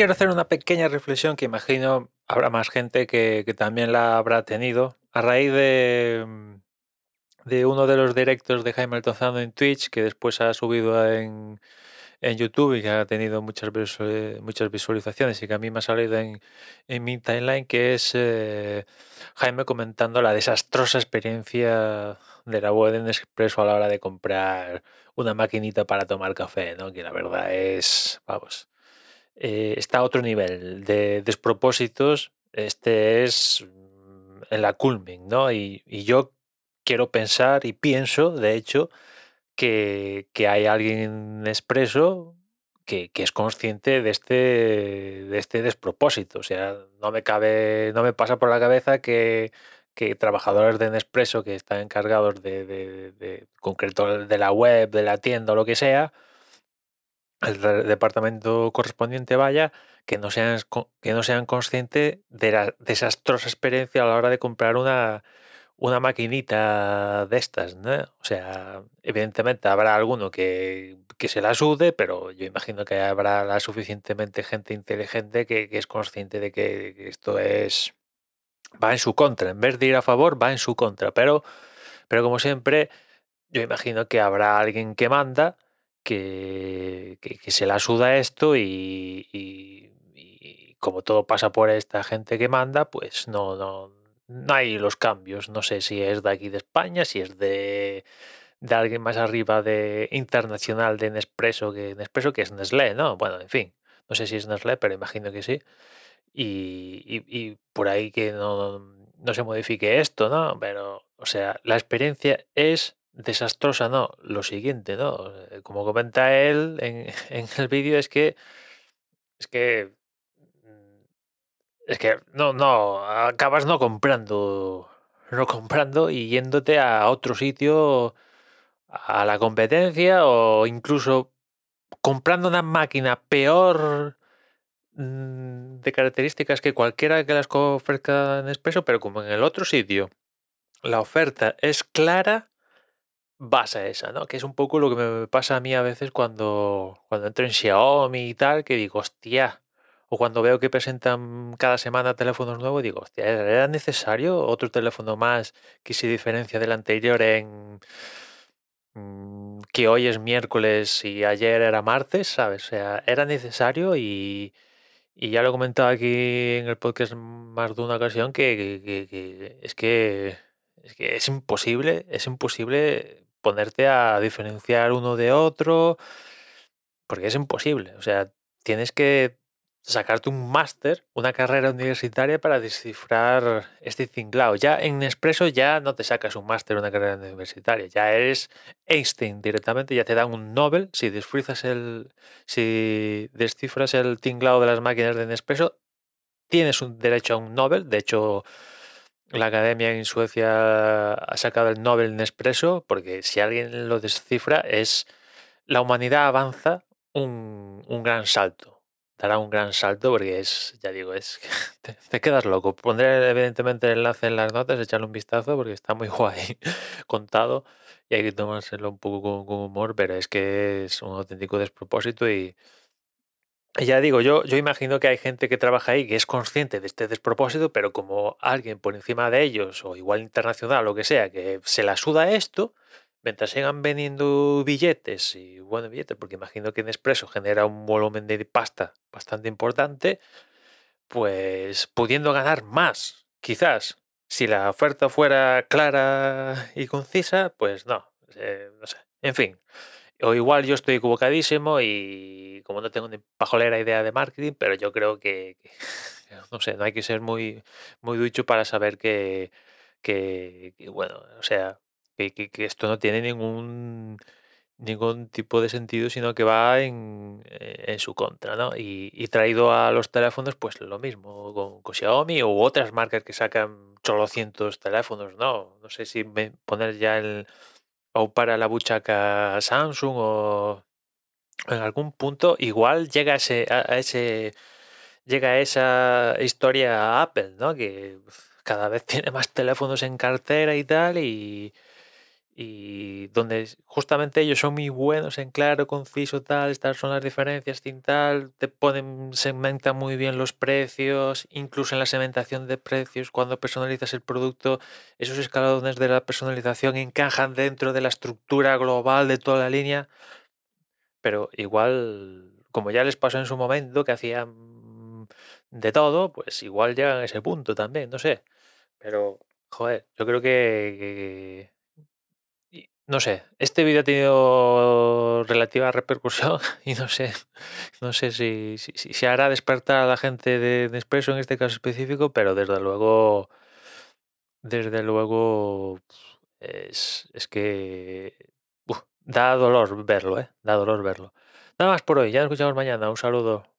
quiero hacer una pequeña reflexión que imagino habrá más gente que, también la habrá tenido a raíz de, de uno de los directos de Jaime Altozano en Twitch que después ha subido en, en YouTube y que ha tenido muchas, muchas visualizaciones y que a mí me ha salido en, en mi timeline, que es eh, Jaime comentando la desastrosa experiencia de la web en Expreso a la hora de comprar una maquinita para tomar café, ¿no? que la verdad es, vamos, eh, está a otro nivel de despropósitos. Este es mm, en la culming, ¿no? Y, y yo quiero pensar y pienso, de hecho, que, que hay alguien expreso que, que, es consciente de este, de este despropósito. O sea, no me cabe, no me pasa por la cabeza que, que trabajadores de Nespresso que están encargados de, de, de, concreto de la web, de la tienda o lo que sea, el departamento correspondiente vaya, que no sean, que no sean conscientes de la desastrosa experiencia a la hora de comprar una, una maquinita de estas, ¿no? O sea, evidentemente habrá alguno que, que, se la sude, pero yo imagino que habrá suficientemente gente inteligente que, que es consciente de que esto es va en su contra. En vez de ir a favor, va en su contra. Pero, pero como siempre, yo imagino que habrá alguien que manda que, que, se la suda esto y, como todo pasa por esta gente que manda, pues no, no, no hay los cambios. No sé si es de aquí de España, si es de, de alguien más arriba de internacional de Nespresso, que Nespresso que es Nestlé, ¿no? Bueno, en fin, no sé si es Nestlé, pero imagino que sí. Y, y, y por ahí que no, no se modifique esto, ¿no? Pero, o sea, la experiencia es desastrosa, ¿no? Lo siguiente, ¿no? Como comenta él en, en el vídeo, es que es que es que no, no, acabas no comprando, no comprando y yéndote a otro sitio, a la competencia o incluso comprando una máquina peor mm, de características que cualquiera que las ofrezca en expreso, pero como en el otro sitio la oferta es clara, vas a esa, ¿no? Que es un poco lo que me pasa a mí a veces cuando, cuando entro en Xiaomi y tal, que digo, hostia, o cuando veo que presentan cada semana teléfonos nuevos, digo, hostia, ¿era necesario otro teléfono más que se diferencia del anterior en mm, que hoy es miércoles y ayer era martes, ¿sabes? O sea, era necesario y, y ya lo he comentado aquí en el podcast más de una ocasión que, es que es que es imposible, es imposible ponerte a diferenciar uno de otro porque es imposible. O sea, tienes que sacarte un máster, una carrera universitaria para descifrar este tinglao. Ya en Nespresso ya no te sacas un máster, una carrera universitaria, ya eres Einstein directamente, ya te dan un Nobel si descifras el si descifras el tinglao de las máquinas de Nespresso, tienes un derecho a un Nobel, de hecho la academia en Suecia ha sacado el Nobel Nespresso porque si alguien lo descifra es la humanidad avanza un, un gran salto dará un gran salto porque es, ya digo, es te, te, quedas loco. Pondré evidentemente el enlace en las notas, echarle un vistazo porque está muy guay contado y hay que tomárselo un poco con, con humor, pero es que es un auténtico despropósito y, ya digo, yo, yo imagino que hay gente que trabaja ahí que es consciente de este despropósito, pero como alguien por encima de ellos, o igual internacional, lo que sea, que se la suda esto, mientras sigan vendiendo billetes y bueno, billetes, porque imagino que Nespresso genera un volumen de pasta bastante importante, pues pudiendo ganar más, quizás. Si la oferta fuera clara y concisa, pues no, eh, no sé. En fin, o igual yo estoy equivocadísimo y como no tengo ni pajolera idea de marketing, pero yo creo que, no sé, no hay que ser muy, muy ducho para saber que, que, bueno, o sea, que, esto no tiene ningún ningún tipo de sentido, sino que va en, en su contra, ¿no? Y, traído a los teléfonos, pues lo mismo, con, con, Xiaomi u otras marcas que sacan solo cientos teléfonos, ¿no? No sé si me, poner ya el o para la buchaca Samsung o en algún punto igual llega a ese, a ese llega esa historia Apple, ¿no? Que cada vez tiene más teléfonos en cartera y tal y y donde justamente ellos son muy buenos en claro, conciso, tal, estas son las diferencias, sin tal, te ponen, segmentan muy bien los precios, incluso en la segmentación de precios, cuando personalizas el producto, esos escalones de la personalización encajan dentro de la estructura global de toda la línea, pero igual, como ya les pasó en su momento, que hacían de todo, pues igual llegan a ese punto también, no sé, pero, joder, yo creo que no sé, este vídeo ha tenido relativa repercusión y no sé, no sé si, si, hará despertar a la gente de Nespresso en este caso específico, pero desde luego, desde luego, es, es que da dolor verlo, ¿eh? Da dolor verlo. Nada más por hoy, ya nos escuchamos mañana. Un saludo.